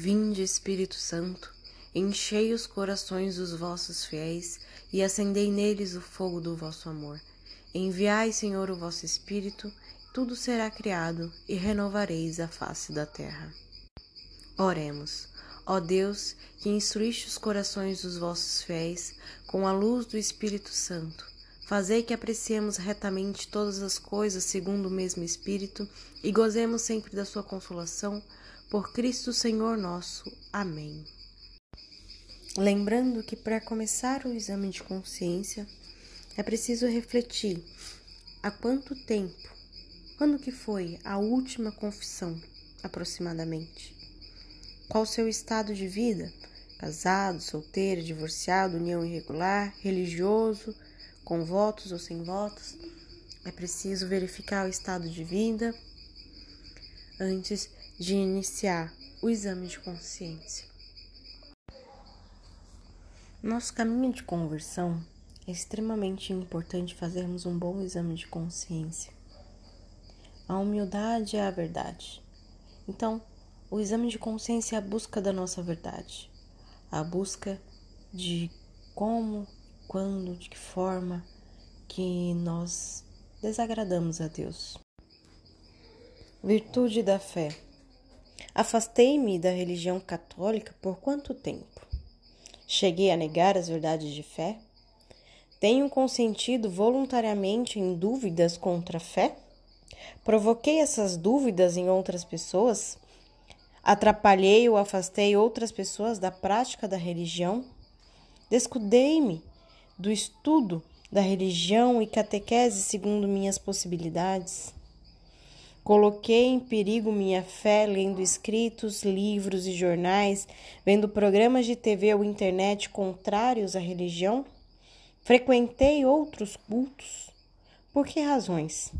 Vinde, Espírito Santo, enchei os corações dos vossos fiéis e acendei neles o fogo do vosso amor. Enviai, Senhor, o vosso Espírito, tudo será criado e renovareis a face da terra. Oremos. Ó Deus, que instruíste os corações dos vossos fiéis com a luz do Espírito Santo, fazei que apreciemos retamente todas as coisas segundo o mesmo Espírito e gozemos sempre da sua consolação por Cristo Senhor nosso. Amém. Lembrando que para começar o exame de consciência é preciso refletir há quanto tempo, quando que foi a última confissão, aproximadamente? Qual o seu estado de vida? Casado, solteiro, divorciado, união irregular, religioso, com votos ou sem votos? É preciso verificar o estado de vida antes de iniciar o exame de consciência. Nosso caminho de conversão é extremamente importante fazermos um bom exame de consciência. A humildade é a verdade. Então, o exame de consciência é a busca da nossa verdade, a busca de como, quando, de que forma que nós desagradamos a Deus. Virtude da fé. Afastei-me da religião católica por quanto tempo? Cheguei a negar as verdades de fé? Tenho consentido voluntariamente em dúvidas contra a fé? Provoquei essas dúvidas em outras pessoas? Atrapalhei ou afastei outras pessoas da prática da religião? Descudei-me do estudo da religião e catequese segundo minhas possibilidades? Coloquei em perigo minha fé lendo escritos, livros e jornais, vendo programas de TV ou internet contrários à religião? Frequentei outros cultos? Por que razões?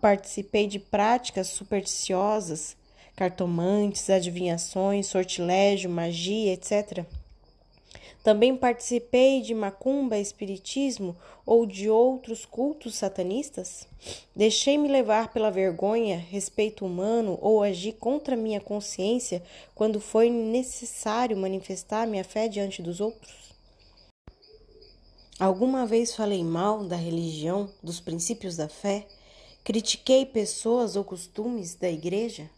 Participei de práticas supersticiosas, cartomantes, adivinhações, sortilégio, magia, etc. Também participei de macumba, espiritismo ou de outros cultos satanistas? Deixei-me levar pela vergonha, respeito humano ou agi contra minha consciência quando foi necessário manifestar minha fé diante dos outros? Alguma vez falei mal da religião, dos princípios da fé? Critiquei pessoas ou costumes da igreja?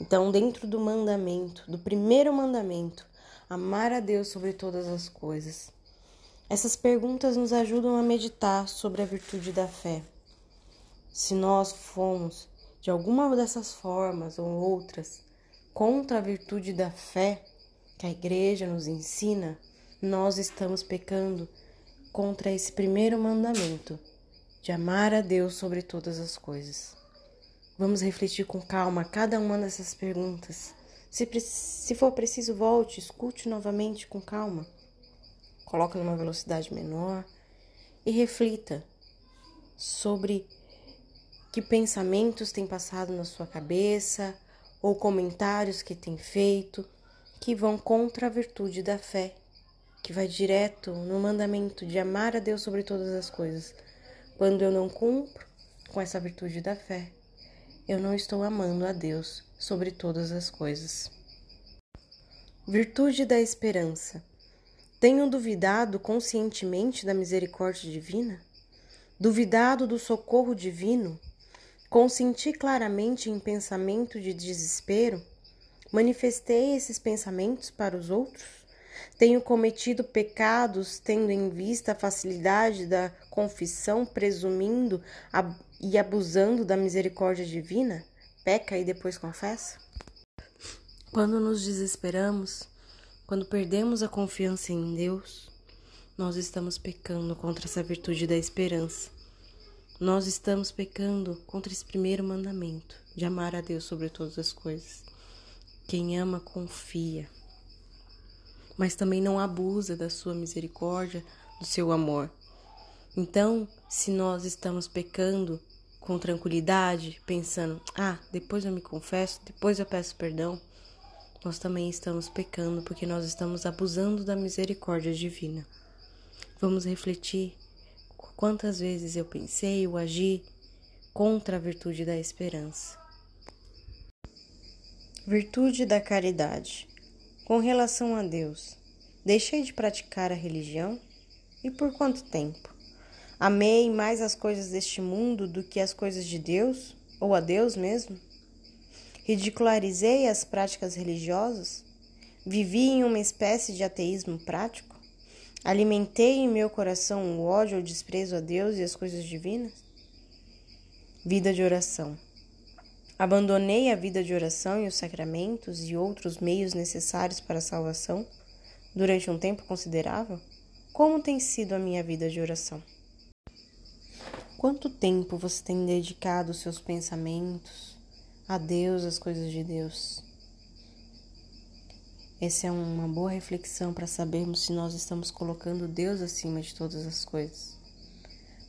Então, dentro do mandamento, do primeiro mandamento, amar a Deus sobre todas as coisas. Essas perguntas nos ajudam a meditar sobre a virtude da fé. Se nós fomos, de alguma dessas formas ou outras, contra a virtude da fé que a igreja nos ensina, nós estamos pecando contra esse primeiro mandamento de amar a Deus sobre todas as coisas. Vamos refletir com calma cada uma dessas perguntas se, se for preciso, volte, escute novamente com calma. Coloque numa velocidade menor e reflita sobre que pensamentos têm passado na sua cabeça ou comentários que tem feito que vão contra a virtude da fé, que vai direto no mandamento de amar a Deus sobre todas as coisas. Quando eu não cumpro com essa virtude da fé, eu não estou amando a Deus sobre todas as coisas. Virtude da esperança. Tenho duvidado conscientemente da misericórdia divina? Duvidado do socorro divino? Consenti claramente em pensamento de desespero? Manifestei esses pensamentos para os outros? Tenho cometido pecados tendo em vista a facilidade da confissão, presumindo e abusando da misericórdia divina? Peca e depois confessa? Quando nos desesperamos, quando perdemos a confiança em Deus, nós estamos pecando contra essa virtude da esperança. Nós estamos pecando contra esse primeiro mandamento de amar a Deus sobre todas as coisas. Quem ama, confia, mas também não abusa da sua misericórdia, do seu amor. Então, se nós estamos pecando com tranquilidade, pensando, ah, depois eu me confesso, depois eu peço perdão, nós também estamos pecando porque nós estamos abusando da misericórdia divina. Vamos refletir quantas vezes eu pensei ou agi contra a virtude da esperança. Virtude da caridade. Com relação a Deus, deixei de praticar a religião? E por quanto tempo? Amei mais as coisas deste mundo do que as coisas de Deus, ou a Deus mesmo? Ridicularizei as práticas religiosas? Vivi em uma espécie de ateísmo prático? Alimentei em meu coração o ódio ou desprezo a Deus e as coisas divinas? Vida de oração. Abandonei a vida de oração e os sacramentos e outros meios necessários para a salvação durante um tempo considerável? Como tem sido a minha vida de oração? Quanto tempo você tem dedicado os seus pensamentos a Deus, às coisas de Deus? Essa é uma boa reflexão para sabermos se nós estamos colocando Deus acima de todas as coisas.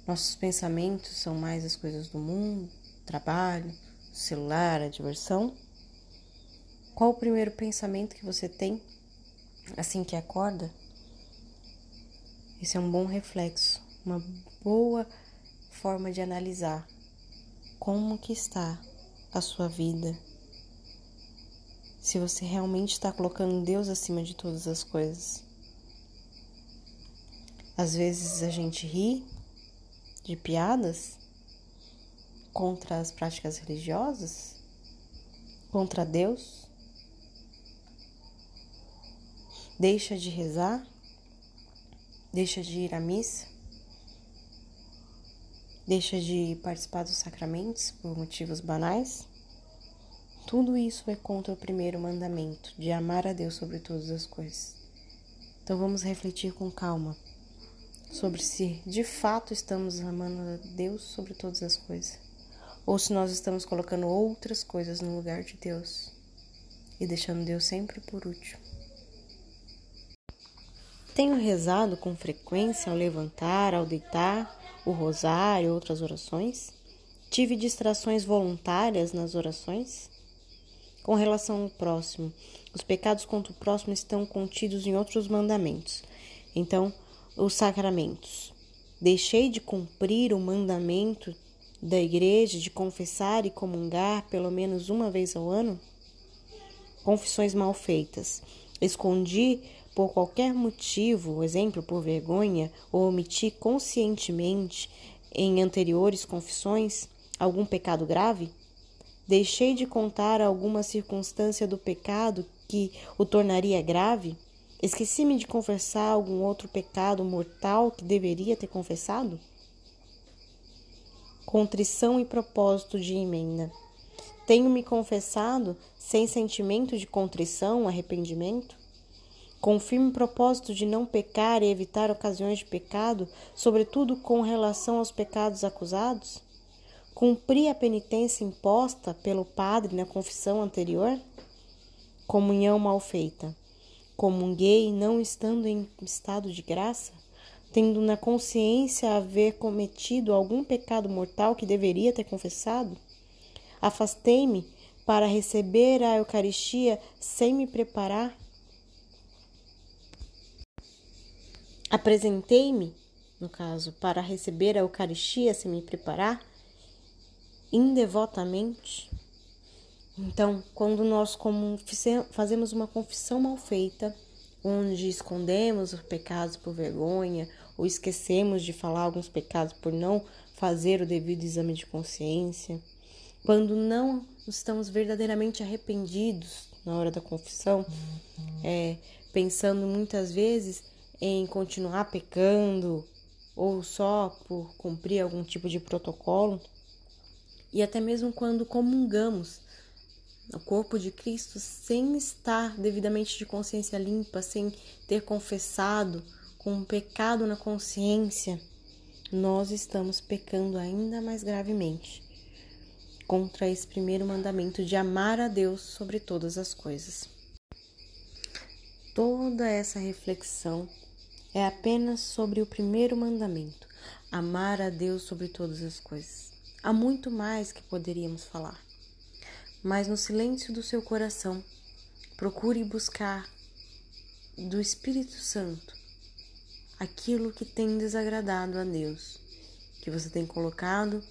Nossos pensamentos são mais as coisas do mundo, trabalho, celular, a diversão? Qual o primeiro pensamento que você tem assim que acorda? Esse é um bom reflexo, uma boa forma de analisar como que está a sua vida. Se você realmente está colocando Deus acima de todas as coisas. Às vezes a gente ri de piadas contra as práticas religiosas, contra Deus, deixa de rezar, deixa de ir à missa, deixa de participar dos sacramentos por motivos banais. Tudo isso é contra o primeiro mandamento, de amar a Deus sobre todas as coisas. Então vamos refletir com calma sobre se de fato estamos amando a Deus sobre todas as coisas ou se nós estamos colocando outras coisas no lugar de Deus e deixando Deus sempre por último. Tenho rezado com frequência ao levantar, ao deitar, o rosário outras orações? Tive distrações voluntárias nas orações? Com relação ao próximo, os pecados contra o próximo estão contidos em outros mandamentos. Então, os sacramentos. Deixei de cumprir o mandamento da igreja de confessar e comungar pelo menos uma vez ao ano? Confissões mal feitas. Escondi por qualquer motivo, exemplo, por vergonha, ou omiti conscientemente em anteriores confissões algum pecado grave? Deixei de contar alguma circunstância do pecado que o tornaria grave? Esqueci-me de confessar algum outro pecado mortal que deveria ter confessado? contrição e propósito de emenda. Tenho me confessado sem sentimento de contrição, arrependimento? Com firme propósito de não pecar e evitar ocasiões de pecado, sobretudo com relação aos pecados acusados? Cumpri a penitência imposta pelo padre na confissão anterior? Comunhão mal feita. Comunguei não estando em estado de graça? tendo na consciência haver cometido algum pecado mortal que deveria ter confessado? Afastei-me para receber a Eucaristia sem me preparar? Apresentei-me, no caso, para receber a Eucaristia sem me preparar? Indevotamente? Então, quando nós fazemos uma confissão mal feita, onde escondemos os pecados por vergonha ou esquecemos de falar alguns pecados por não fazer o devido exame de consciência, quando não estamos verdadeiramente arrependidos na hora da confissão, é, pensando muitas vezes em continuar pecando ou só por cumprir algum tipo de protocolo, e até mesmo quando comungamos o corpo de Cristo sem estar devidamente de consciência limpa, sem ter confessado com um pecado na consciência, nós estamos pecando ainda mais gravemente contra esse primeiro mandamento de amar a Deus sobre todas as coisas. Toda essa reflexão é apenas sobre o primeiro mandamento, amar a Deus sobre todas as coisas. Há muito mais que poderíamos falar, mas no silêncio do seu coração, procure buscar do Espírito Santo aquilo que tem desagradado a Deus, que você tem colocado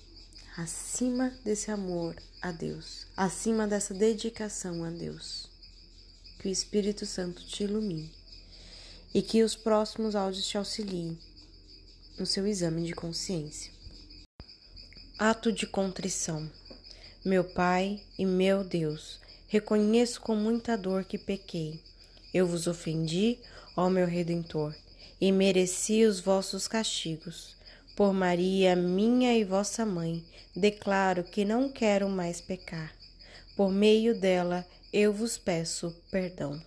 acima desse amor a Deus, acima dessa dedicação a Deus. Que o Espírito Santo te ilumine e que os próximos áudios te auxiliem no seu exame de consciência. Ato de contrição. Meu Pai e meu Deus, reconheço com muita dor que pequei. Eu vos ofendi, ó meu Redentor, e mereci os vossos castigos. Por Maria, minha e vossa mãe, declaro que não quero mais pecar. Por meio dela, eu vos peço perdão.